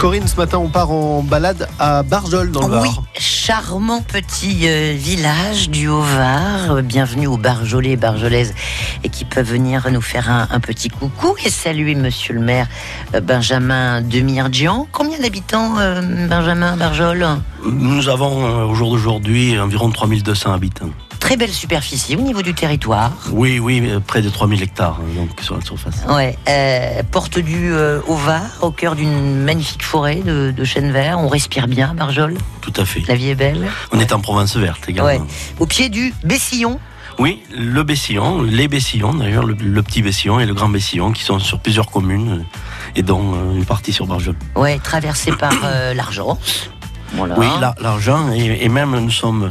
Corinne, ce matin, on part en balade à Barjol, dans le Var. Oui, charmant petit euh, village du Haut-Var. Euh, Bienvenue aux Barjolais et Barjolaises et qui peuvent venir nous faire un, un petit coucou et saluer monsieur le maire euh, Benjamin Demirjian. Combien d'habitants, euh, Benjamin Barjol? Nous avons au jour d'aujourd'hui environ 3200 habitants. Très belle superficie au niveau du territoire. Oui, oui, euh, près de 3000 hectares hein, donc, sur la surface. Ouais, euh, porte du euh, au cœur d'une magnifique forêt de, de chênes verts. On respire bien, Barjol. Tout à fait. La vie est belle. On est en province verte également. Ouais. Au pied du Bessillon. Oui, le Bessillon, les Bessillons d'ailleurs, le, le petit Bessillon et le grand Bessillon qui sont sur plusieurs communes euh, et dont euh, une partie sur Barjol. Ouais, traversé par euh, l'Argence. Voilà. Oui, la- l'argent et, et même nous sommes euh,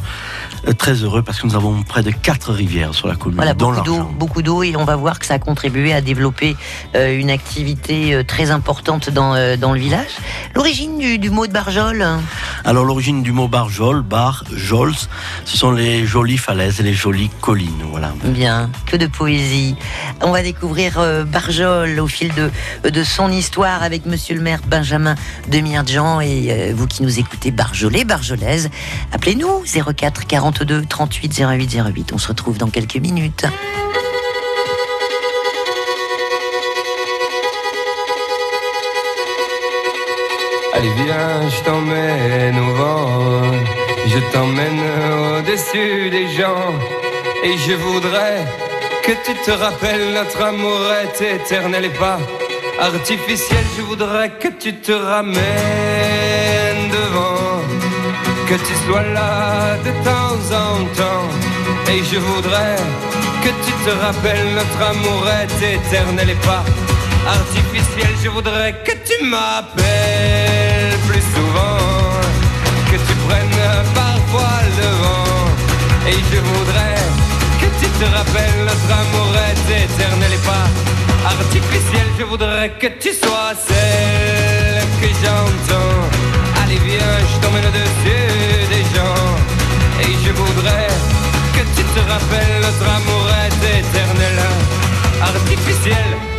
très heureux parce que nous avons près de quatre rivières sur la commune, Voilà, dont beaucoup d'eau, beaucoup d'eau, et on va voir que ça a contribué à développer euh, une activité euh, très importante dans, euh, dans le village. L'origine du, du mot de Barjol, hein, Alors l'origine du mot Barjol, Bar, Jols, ce sont les jolies falaises et les jolies collines, voilà. bien, que de poésie. On va découvrir euh, Barjol au fil de, de son histoire avec monsieur le maire Benjamin Demirjian et euh, vous qui nous écoutez Barjolais, Barjolaise, appelez-nous 04 42 38 08 08. On se retrouve dans quelques minutes. Allez viens, je t'emmène au vent, je t'emmène au-dessus des gens, et je voudrais que tu te rappelles notre amour est éternel et pas artificiel. Je voudrais que tu te ramènes devant, que tu sois là de temps et je voudrais que tu te rappelles notre amour est éternel et pas artificiel. Je voudrais que tu m'appelles plus souvent, que tu prennes parfois le vent. Et je voudrais que tu te rappelles notre amour est éternel et pas artificiel. Je voudrais que tu sois celle que j'entends. Allez viens, je t'emmène au-dessus des gens. Et je voudrais que tu te rappelles notre amour est éternel, artificiel.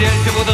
artificiel. Je voudrais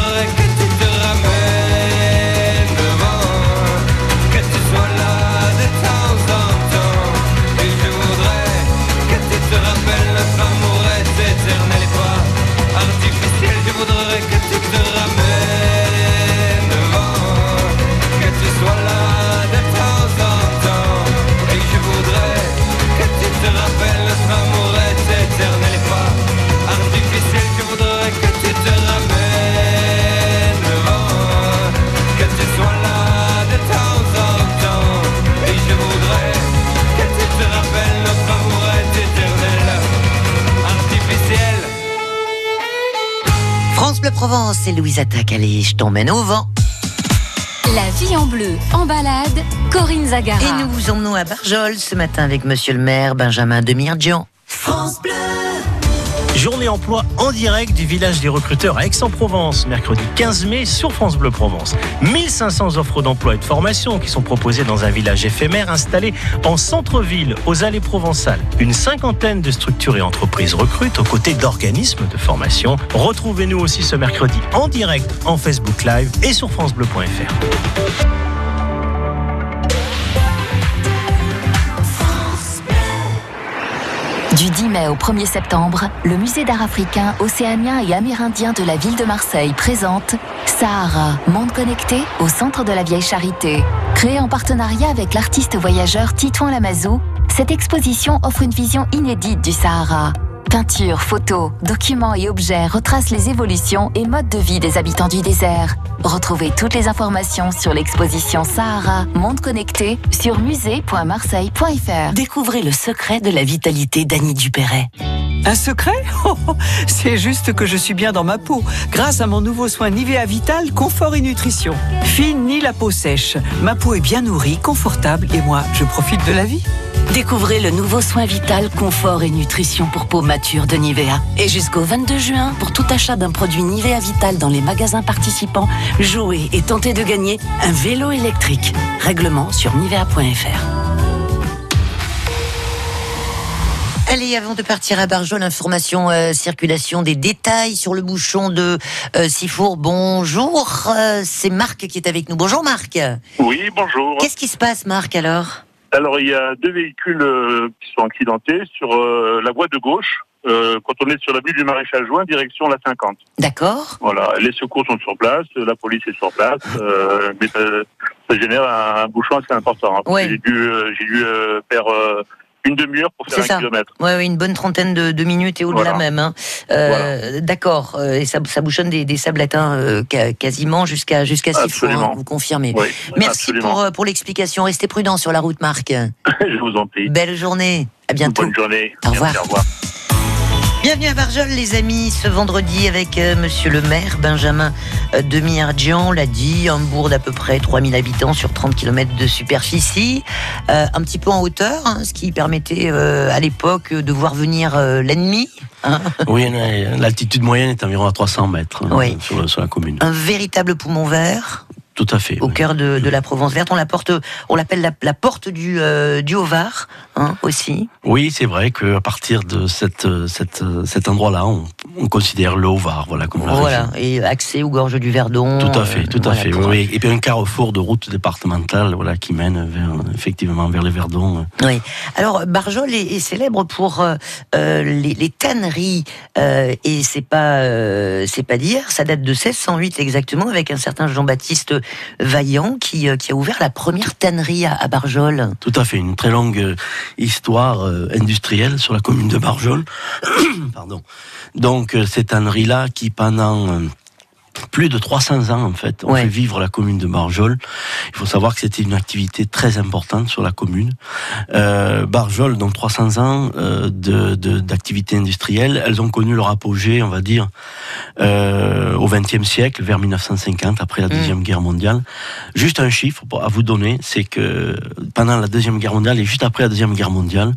Bleu Provence et Louise Attaque. Allez, je t'emmène au vent. La vie en bleu, en balade, Corinne Zagara. Et nous vous emmenons à Barjol ce matin avec monsieur le maire Benjamin Demirjian. Journée emploi en direct du village des recruteurs à Aix-en-Provence, mercredi 15 mai sur France Bleu Provence. 1500 offres d'emploi et de formation qui sont proposées dans un village éphémère installé en centre-ville, aux allées provençales. Une cinquantaine de structures et entreprises recrutent aux côtés d'organismes de formation. Retrouvez-nous aussi ce mercredi en direct en Facebook Live et sur FranceBleu.fr. Du 10 mai au 1er septembre, le musée d'art africain, océanien et amérindien de la ville de Marseille présente Sahara, monde connecté au centre de la vieille charité. Créée en partenariat avec l'artiste voyageur Titouan Lamazou, cette exposition offre une vision inédite du Sahara. Peintures, photos, documents et objets retracent les évolutions et modes de vie des habitants du désert. Retrouvez toutes les informations sur l'exposition Sahara, monde connecté sur musée.marseille.fr. Découvrez le secret de la vitalité d'Annie Dupéret. Un secret? Oh, oh, C'est juste que je suis bien dans ma peau, grâce à mon nouveau soin Nivea Vital Confort et Nutrition. Fini la peau sèche, ma peau est bien nourrie, confortable et moi, je profite de la vie. Découvrez le nouveau soin vital, confort et nutrition pour peau mature de Nivea. Et jusqu'au 22 juin, pour tout achat d'un produit Nivea Vital dans les magasins participants, jouez et tentez de gagner un vélo électrique. Règlement sur nivea.fr. Allez, avant de partir à Barjol, information euh, circulation des détails sur le bouchon de euh, Sifour. Bonjour, euh, c'est Marc qui est avec nous. Bonjour Marc. Oui, bonjour. Qu'est-ce qui se passe Marc alors? Alors, il y a deux véhicules euh, qui sont accidentés sur euh, la voie de gauche, euh, quand on est sur l'avenue du Maréchal Juin, direction la 50. D'accord. Voilà, les secours sont sur place, la police est sur place, euh, mais ça, ça génère un, un bouchon assez important. hein. Ouais. J'ai dû, euh, j'ai dû euh, faire euh, une demi-heure pour faire un ça. kilomètre. Ouais, ouais, une bonne trentaine de, de minutes et au-delà Voilà. même. hein. Euh, D'accord. Euh, et ça, ça bouchonne des, des sablatins euh, quasiment jusqu'à jusqu'à Sifour. Absolument. hein, vous confirmez. Oui, Merci absolument. pour, euh, pour l'explication. Restez prudent sur la route, Marc. Je vous en prie. Belle journée. À bientôt. Bonne journée. Au revoir. Merci, au revoir. Bienvenue à Barjol, les amis, ce vendredi avec euh, monsieur le maire Benjamin euh, Demi-Ardjian, l'a dit, un bourg d'à peu près 3000 habitants sur 30 km de superficie, euh, un petit peu en hauteur, hein, ce qui permettait euh, à l'époque de voir venir l'ennemi. hein. Oui, l'altitude moyenne est environ à 300 mètres hein, Oui. sur, le- sur la commune. un véritable poumon vert Tout à fait. au oui. cœur de, de la Provence verte. On la porte, on l'appelle la, la porte du, euh, du Haut-Var hein, aussi. Oui, c'est vrai qu'à partir de cette, cette, cet endroit-là, on, on considère le Haut-Var, voilà, comme la Voilà, région. et accès aux gorges du Verdon. Tout à fait, euh, tout à voilà, fait. oui. Et puis un carrefour de route départementale, voilà, qui mène vers, effectivement, vers le Verdon. Oui. Alors Barjol est, est célèbre pour euh, euh, les, les tanneries euh, et c'est pas euh, c'est pas dire. Ça date de 1608 exactement avec un certain Jean-Baptiste Vaillant qui, euh, qui a ouvert la première tannerie à, Barjol. Tout à fait, une très longue euh, histoire euh, industrielle sur la commune de Barjol. Pardon. Donc cette tannerie-là qui pendant plus de 300 ans en fait, on Ouais. fait vivre la commune de Barjol. Il faut savoir que c'était une activité très importante sur la commune. Euh, Barjol, donc 300 ans euh, de de- d'activité industrielle, elles ont connu leur apogée, on va dire, euh, au XXe siècle, vers 1950, après la deuxième guerre mondiale. Juste un chiffre à vous donner, c'est que pendant la deuxième guerre mondiale et juste après la deuxième guerre mondiale,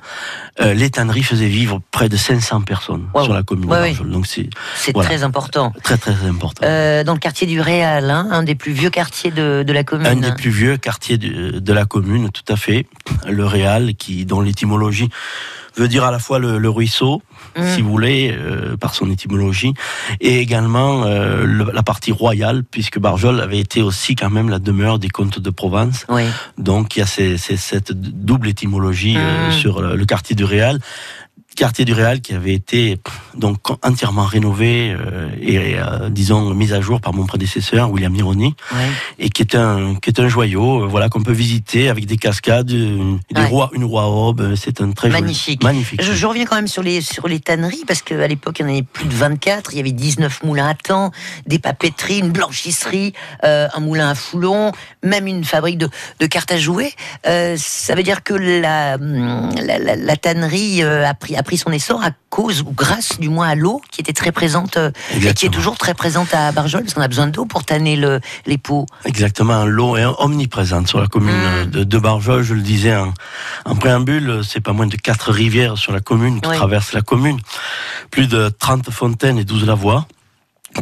euh, les tanneries faisaient vivre près de 500 personnes Wow. sur la commune Ouais, de. Barjol. Donc c'est C'est Voilà. très important. très très important. Euh, dans le quartier du Réal, hein, un des plus vieux quartiers de, de la commune. Un des plus vieux quartiers de, de la commune, tout à fait. Le Réal, qui, dont l'étymologie veut dire à la fois le, le ruisseau, Mm. si vous voulez, euh, par son étymologie, et également euh, le- la partie royale, puisque Barjol avait été aussi quand même la demeure des comtes de Provence. Oui. Donc il y a ces- ces- cette double étymologie euh, Mm. sur le, le quartier du Réal. Quartier du Réal qui avait été donc entièrement rénové euh, et euh, disons mis à jour par mon prédécesseur William Ironi et qui est un qui est un joyau euh, voilà qu'on peut visiter avec des cascades une, des Ouais. rois une roi aube c'est un très joli- Magnifique. magnifique Je, je reviens quand même sur les, sur les tanneries, parce qu'à l'époque, il y en avait plus de 24. Il y avait 19 moulins à temps, des papeteries, une blanchisserie, un moulin à foulon, même une fabrique de, de cartes à jouer. Ça veut dire que la, hum, la, la- la tannerie a, pris, a pris son essor à cause, ou grâce du moins à l'eau, qui était très présente, euh, et qui est toujours très présente à Barjol, parce qu'on a besoin d'eau pour tanner le, les pots. Exactement, l'eau est omniprésente sur la commune Mm. de, de Barjol. Je le disais en, en préambule, c'est pas moins de quatre rivières sur la commune qui Oui. traversent la commune, plus de 30 fontaines et 12 lavoirs.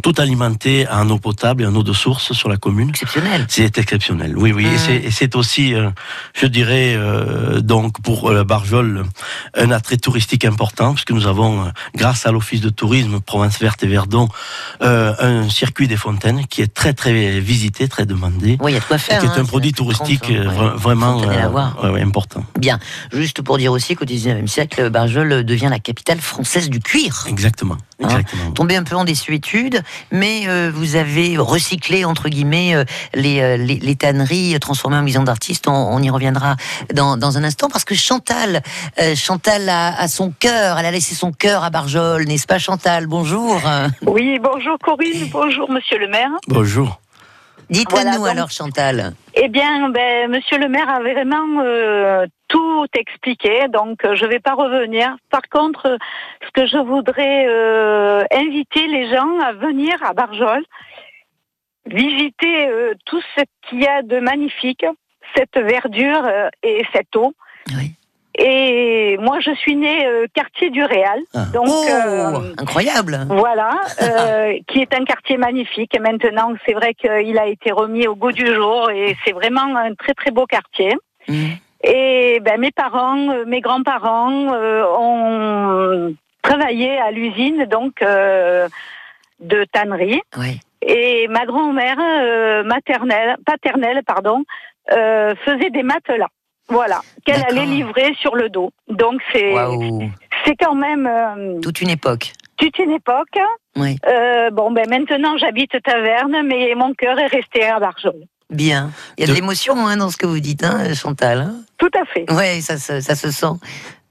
Tout alimenté en eau potable et en eau de source sur la commune. Exceptionnel. C'est exceptionnel, oui, oui. Et Mm. c'est- Et c'est aussi, euh, je dirais, euh, donc pour euh, Barjol, un attrait touristique important, puisque nous avons, grâce à l'Office de tourisme Provence Verte et Verdon, un circuit des fontaines qui est très très visité, très demandé. Oui, il y a de quoi faire. qui est hein, un produit c'est touristique 30, ouais. vra- vraiment ouais, important. Bien. Juste pour dire aussi qu'au 19e siècle, Barjol devient la capitale française du cuir. Exactement. Hein, exactement. Tombé un peu en désuétude, mais euh, vous avez recyclé entre guillemets euh, les, euh, les, les tanneries transformées en maison d'artistes. On, on y reviendra dans, dans un instant parce que Chantal, euh, Chantal a, a son cœur. Elle a laissé son cœur à Barjol, n'est-ce pas, Chantal? Bonjour. Oui, bonjour Corinne, bonjour Monsieur le maire. Bonjour. Dites-nous Voilà, donc- alors, Chantal. Eh bien, ben, Monsieur le maire a vraiment euh, tout expliqué, donc euh, je ne vais pas revenir. Par contre, ce que je voudrais euh, inviter les gens à venir à Barjol, visiter euh, tout ce qu'il y a de magnifique, cette verdure et cette eau. Oui. Et moi, je suis née euh, quartier du Réal, Ah. donc. oh, euh, incroyable. Voilà, euh, qui est un quartier magnifique. Et maintenant, c'est vrai qu'il a été remis au goût du jour et c'est vraiment un très très beau quartier. Mm. Et ben, mes parents, mes grands-parents ont travaillé à l'usine donc de tannerie. Oui. Et ma grand-mère maternelle, paternelle, pardon, faisait des matelas. Voilà, qu'elle allait livrer sur le dos. Donc c'est Waouh. c'est quand même euh, Toute une époque. toute une époque. Oui. Euh, bon, ben maintenant j'habite Taverne, mais mon cœur est resté à Barjol. Bien. Il y a de De- l'émotion hein, dans ce que vous dites, hein, Chantal. hein Tout à fait. Ouais, ça, se- ça se sent.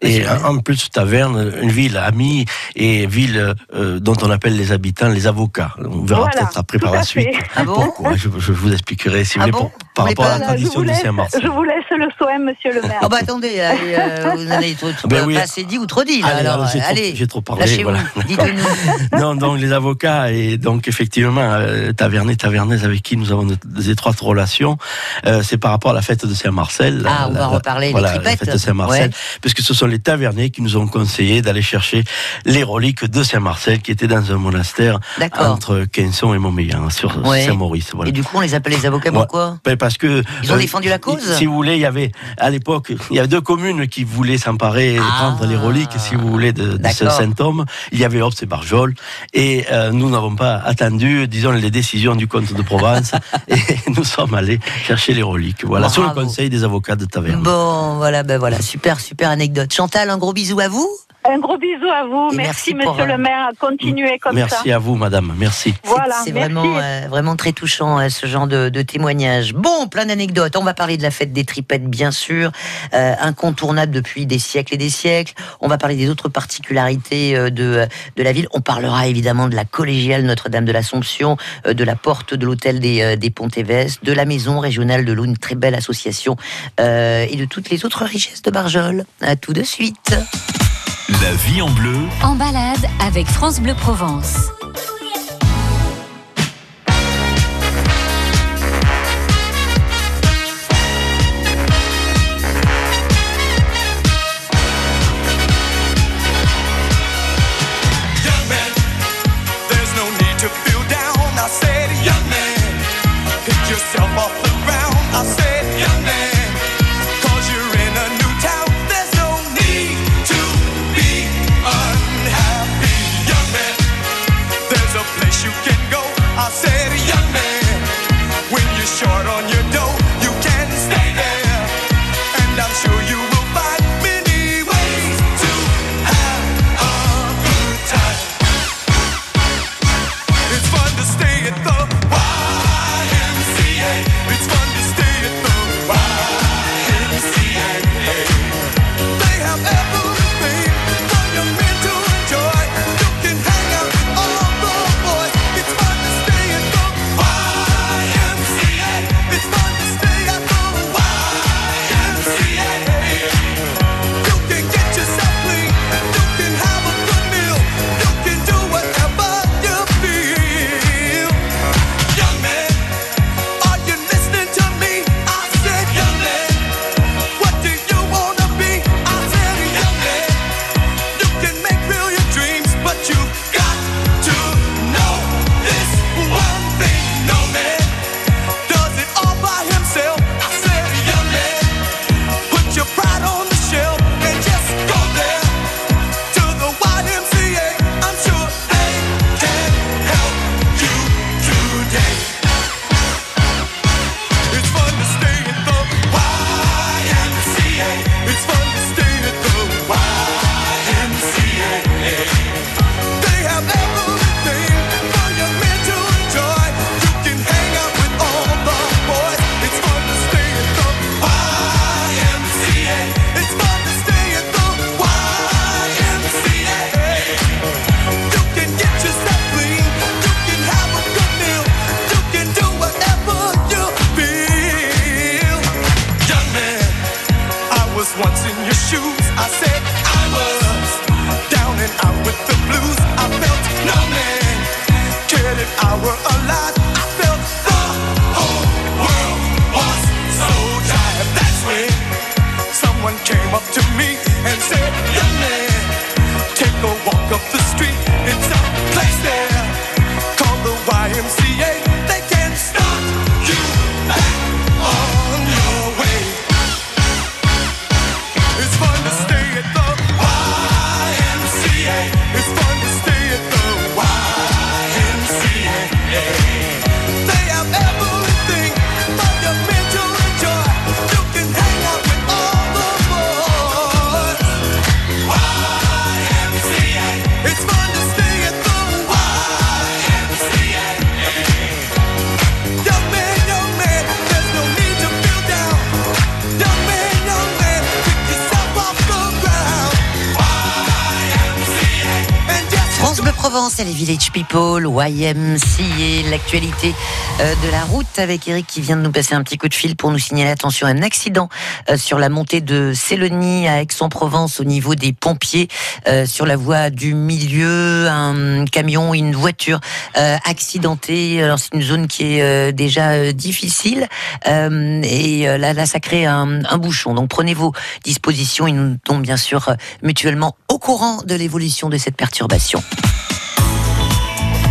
Et Monsieur- en plus, Taverne, une ville amie et ville euh, dont on appelle les habitants les avocats. On verra Voilà, peut-être après par la suite. Ah bon pourquoi. Je, je vous expliquerai si vous Ah voulez bon pour- par rapport à la tradition laisse, Saint-Marcel. je vous laisse le soin, monsieur le maire. Ah bah attendez, allez, euh, vous avez trop, trop- Ben oui. dit ou trop dit là. Allez, alors, j'ai trop- allez, j'ai trop parlé, voilà. dites-nous. non, donc les avocats et donc effectivement euh, Tavernet, Tavernaise avec qui nous avons de- des étroites relations, euh, c'est par rapport à la fête de Saint-Marcel. Ah, on La- va la- reparler, les voilà, la tripettes. fête de Saint-Marcel, Ouais. puisque ce sont les Tavernais qui nous ont conseillé d'aller chercher les reliques de Saint-Marcel qui étaient dans un monastère D'accord. entre Quinson et Montmélian sur Ouais. Saint-Maurice. Voilà. Et du coup, on les appelle les avocats Ouais. pourquoi? Ben, parce que Ils ont euh, défendu la cause Si vous voulez, il y avait à l'époque, il y avait deux communes qui voulaient s'emparer et Ah. prendre les reliques, si vous voulez, de, de ce saint homme. Il y avait Obs et Barjol, et euh, nous n'avons pas attendu, disons, les décisions du comte de Provence, et nous sommes allés chercher les reliques. Voilà, sur le conseil des avocats de Taverne. Bon, voilà, ben voilà, super, super anecdote. Chantal, un gros bisou à vous. Un gros bisou à vous. Merci, merci monsieur euh, le maire. Continuez comme Merci ça. à vous, madame. Merci. C'est- Voilà, c'est merci. vraiment, euh, vraiment très touchant euh, ce genre de, de témoignage. Bon, plein d'anecdotes. On va parler de la fête des tripettes, bien sûr, euh, incontournable depuis des siècles et des siècles. On va parler des autres particularités euh, de, de la ville. On parlera évidemment de la collégiale Notre-Dame de l'Assomption, euh, de la porte de l'hôtel des, euh, des Pontévès, de la maison régionale de l'eau, une très belle association, euh, et de toutes les autres richesses de Barjol. À tout de suite. La vie en bleu, En balade avec France Bleu Provence. Provence et les Village People, YMCA, l'actualité euh, de la route avec Eric qui vient de nous passer un petit coup de fil pour nous signaler attention un accident euh, sur la montée de Célonie à Aix-en-Provence au niveau des pompiers euh, sur la voie du milieu, un camion, une voiture accidentée. Alors c'est une zone qui est déjà difficile et là, là ça crée un, bouchon. Donc prenez vos dispositions. Ils nous tombent bien sûr mutuellement au courant de l'évolution de cette perturbation.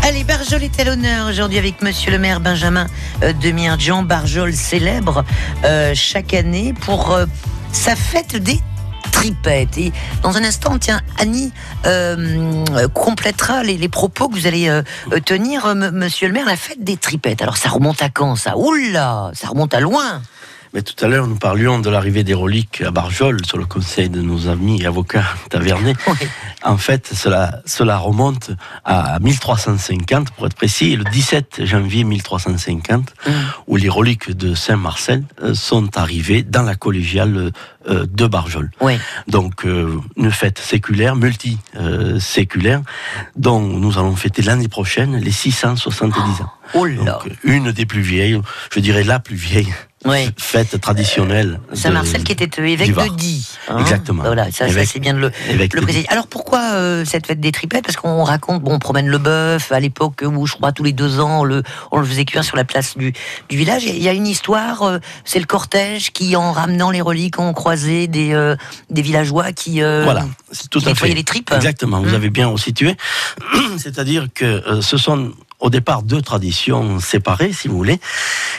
Allez, Barjol est à l'honneur aujourd'hui avec Monsieur le maire Benjamin euh, Demirdjian. Barjol célèbre euh, chaque année pour euh, sa fête des tripettes. Et dans un instant, tiens, Annie complétera les, propos que vous allez tenir, Monsieur le maire, la fête des tripettes. Alors ça remonte à quand ça? Oula, ça remonte à loin. Mais tout à l'heure, nous parlions de l'arrivée des reliques à Barjol sur le conseil de nos amis avocats tavernais. En fait, cela, cela remonte à 1350, pour être précis, le 17 janvier 1350, où les reliques de Saint-Marcel euh, sont arrivées dans la collégiale euh, de Barjol. Donc, euh, une fête séculaire, multi-séculaire, dont nous allons fêter l'année prochaine les 670 ans. Oh Donc, une des plus vieilles, je dirais la plus vieille Ouais. fête traditionnelle. de- Saint-Marcel qui était euh, évêque de Die. hein. Exactement. Voilà, ça, ça, c'est bien de le, le préciser. Alors pourquoi euh, cette fête des tripettes Parce qu'on raconte, bon, on promène le bœuf à l'époque où je crois tous les deux ans on le, on le faisait cuire sur la place du, du village. Il y a une histoire, euh, c'est le cortège qui, en ramenant les reliques, ont croisé des, euh, des villageois qui, euh, Voilà, c'est tout qui à fait. les tripes. Exactement, vous Hum. avez bien resitué. C'est-à-dire que euh, ce sont au départ deux traditions séparées, si vous voulez.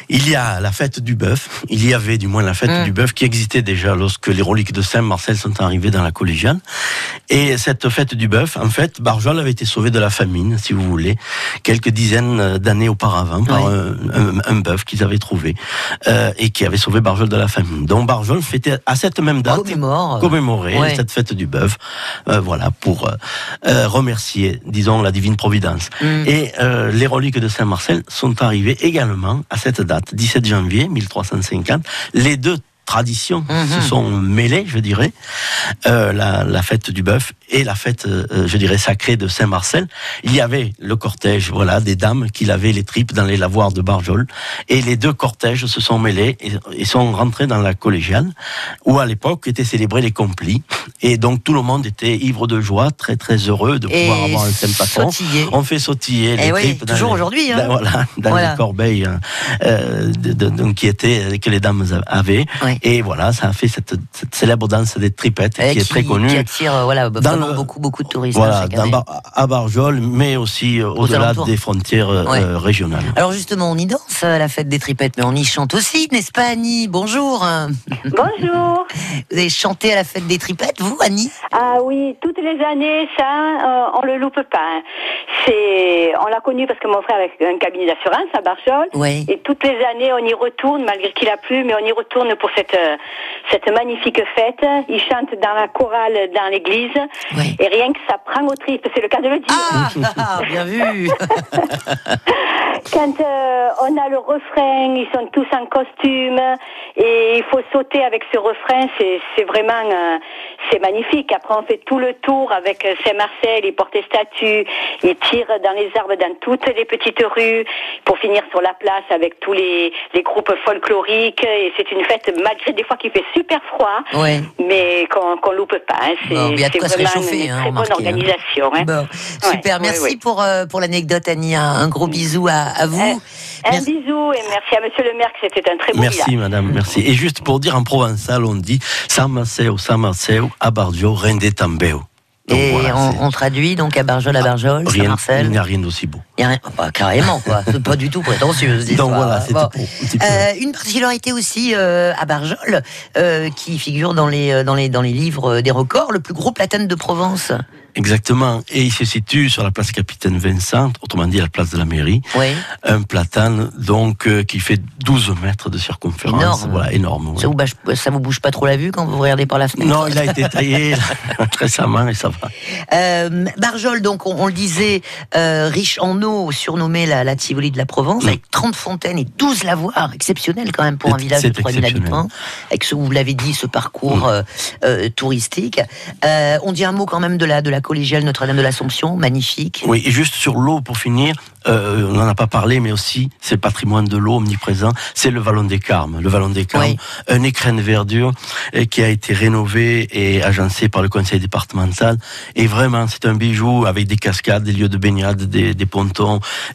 Il y a la fête du bœuf, il y avait du moins la fête Hum. du bœuf qui existait déjà lorsque les reliques de Saint-Marcel sont arrivées dans la collégiale. Et cette fête du bœuf, en fait, Barjol avait été sauvé de la famine, si vous voulez, quelques dizaines d'années auparavant par un, un- un bœuf qu'ils avaient trouvé euh, et qui avait sauvé Barjol de la famine. Donc Barjol fêtait à cette même date Commémore. commémorer Ouais. cette fête du bœuf, euh, voilà, pour euh, euh, remercier, disons, la divine providence. Mm. Et les reliques de Saint-Marcel sont arrivées également à cette date, 17 janvier 1350. Les deux traditions Mhm. se sont mêlées, je dirais, euh, la, la fête du bœuf et la fête, euh, je dirais, sacrée de Saint-Marcel. Il y avait le cortège, voilà, des dames qui lavaient les tripes dans les lavoirs de Barjol, et les deux cortèges se sont mêlés et, et sont rentrés dans la collégiale, où à l'époque étaient célébrés les complis, et donc tout le monde était ivre de joie, très très heureux de Et pouvoir avoir un sautiller. On fait sautiller les Eh oui, tripes dans toujours les- aujourd'hui, hein. voilà, dans Voilà. les corbeilles euh, de- de- donc, qui étaient que les dames avaient. Et voilà, ça a fait cette, cette célèbre danse des tripettes qui, est très connue. Qui attire euh, voilà, Dans vraiment le- beaucoup, beaucoup de touristes hein, Voilà, chaque année. À Barjol, mais aussi euh, au-delà des frontières euh, Ouais. euh, régionales. Alors justement, on y danse à la fête des tripettes, mais on y chante aussi, n'est-ce pas Annie? Bonjour. Bonjour. Vous avez chanté à la fête des tripettes, vous Annie? Ah oui, toutes les années, ça, euh, on le loupe pas. C'est, on l'a connu parce que mon frère avait un cabinet d'assurance à Barjol. Ouais. Et toutes les années, on y retourne, malgré qu'il a plu, mais on y retourne pour cette, euh, cette magnifique fête. Ils chantent dans la chorale dans l'église. Et rien que ça prend aux tripes, c'est le cas de le dire. Ah, bien vu Quand euh, on a le refrain, ils sont tous en costume et il faut sauter avec ce refrain, c'est vraiment euh, c'est magnifique. Après on fait tout le tour avec Saint-Marcel, ils portent des statues, ils tirent dans les arbres dans toutes les petites rues pour finir sur la place avec tous les, les groupes folkloriques et c'est une fête malgré des fois qu'il fait super froid, Ouais. mais qu'on qu'on loupe pas. hein. C'est Bon, il vraiment une hein, très bonne hein. organisation. hein. Bon, super, Ouais, merci ouais. pour, euh, pour l'anecdote, Annie. Un, un gros bisou à, à vous. Un bisou et merci à Monsieur le maire que c'était un très beau Merci village. madame, merci. Et juste pour dire en provençal, on dit Samaseo, Samaseo, Abardio, Rende Tambeo. Donc Et voilà, on, on traduit donc à Barjol, à Barjol, Rien, il Saint-Marcel. n'y a rien d'aussi beau. Y a rien- bah, carrément, quoi. C'est pas du tout prétentieux, cette Donc voilà, c'était Bon. Euh, une particularité aussi euh, à Barjol, euh, qui figure dans les, dans, les, dans les livres des records, le plus gros platane de Provence. Exactement. Et il se situe sur la place Capitaine Vincent, autrement dit la place de la mairie. Oui. Un platane donc euh, qui fait 12 mètres de circonférence. Énorme. Voilà, énorme. ouais. Ça vous, ça vous bouge pas trop la vue quand vous regardez par la fenêtre Non, il a été taillé récemment et ça va. Euh, Barjol, donc, on, on le disait, euh, riche en eau, surnommé la, la Tivoli de la Provence, avec 30 fontaines et 12 lavoirs, exceptionnel quand même pour un village de c'est 3000 exceptionnel. habitants, avec ce, vous l'avez dit, ce parcours euh, euh, touristique. Euh, on dit un mot quand même de la, de la collégiale Notre-Dame de l'Assomption, magnifique. Oui, et juste sur l'eau pour finir, on n'en a pas parlé, mais aussi c'est le patrimoine de l'eau omniprésent, c'est le Vallon des Carmes. Le Vallon des Carmes, un écrin de verdure qui a été rénové et agencé par le conseil départemental. Et vraiment, c'est un bijou avec des cascades, des lieux de baignade, des, des pontons.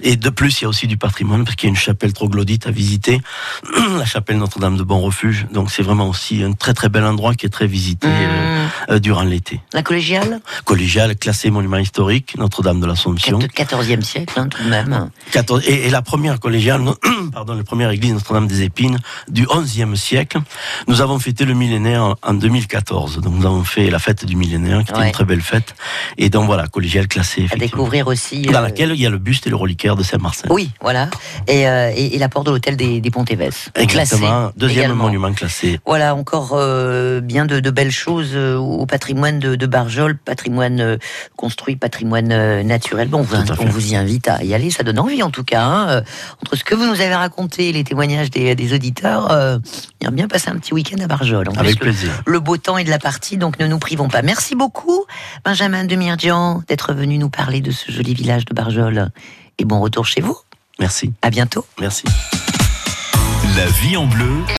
Et de plus, il y a aussi du patrimoine parce qu'il y a une chapelle troglodyte à visiter, la chapelle Notre-Dame de Bon Refuge. Donc c'est vraiment aussi un très très bel endroit qui est très visité euh, euh, durant l'été. La collégiale? Collégial, classé monument historique, Notre-Dame de l'Assomption. 14e siècle, hein, tout de même. 14 et, et la première collégiale, pardon, la première église Notre-Dame des Épines du XIe siècle. Nous avons fêté le millénaire en- en 2014. Donc nous avons fait la fête du millénaire, qui était Ouais. une très belle fête. Et donc voilà, collégiale classée. À découvrir aussi. Dans euh, laquelle il y a le buste et le reliquaire de Saint-Marcel. Oui, voilà. Et, euh, et, et la porte de l'hôtel des, des Pontévès. Exactement. Classé Deuxième également. monument classé. Voilà, encore euh, bien de, de belles choses euh, au patrimoine de, de Barjol, patrimoine construit, patrimoine naturel. Bon, on vous, on y invite à y aller, ça donne envie en tout cas. hein. Entre ce que vous nous avez raconté, et les témoignages des, des auditeurs, euh, il y a bien passé un petit week-end à Barjol. En Avec plus, le- plaisir. Le, beau temps est de la partie, donc ne nous privons pas. Merci beaucoup, Benjamin Demirjian, d'être venu nous parler de ce joli village de Barjol. Et bon retour chez vous. Merci. À bientôt. Merci. La vie en bleu.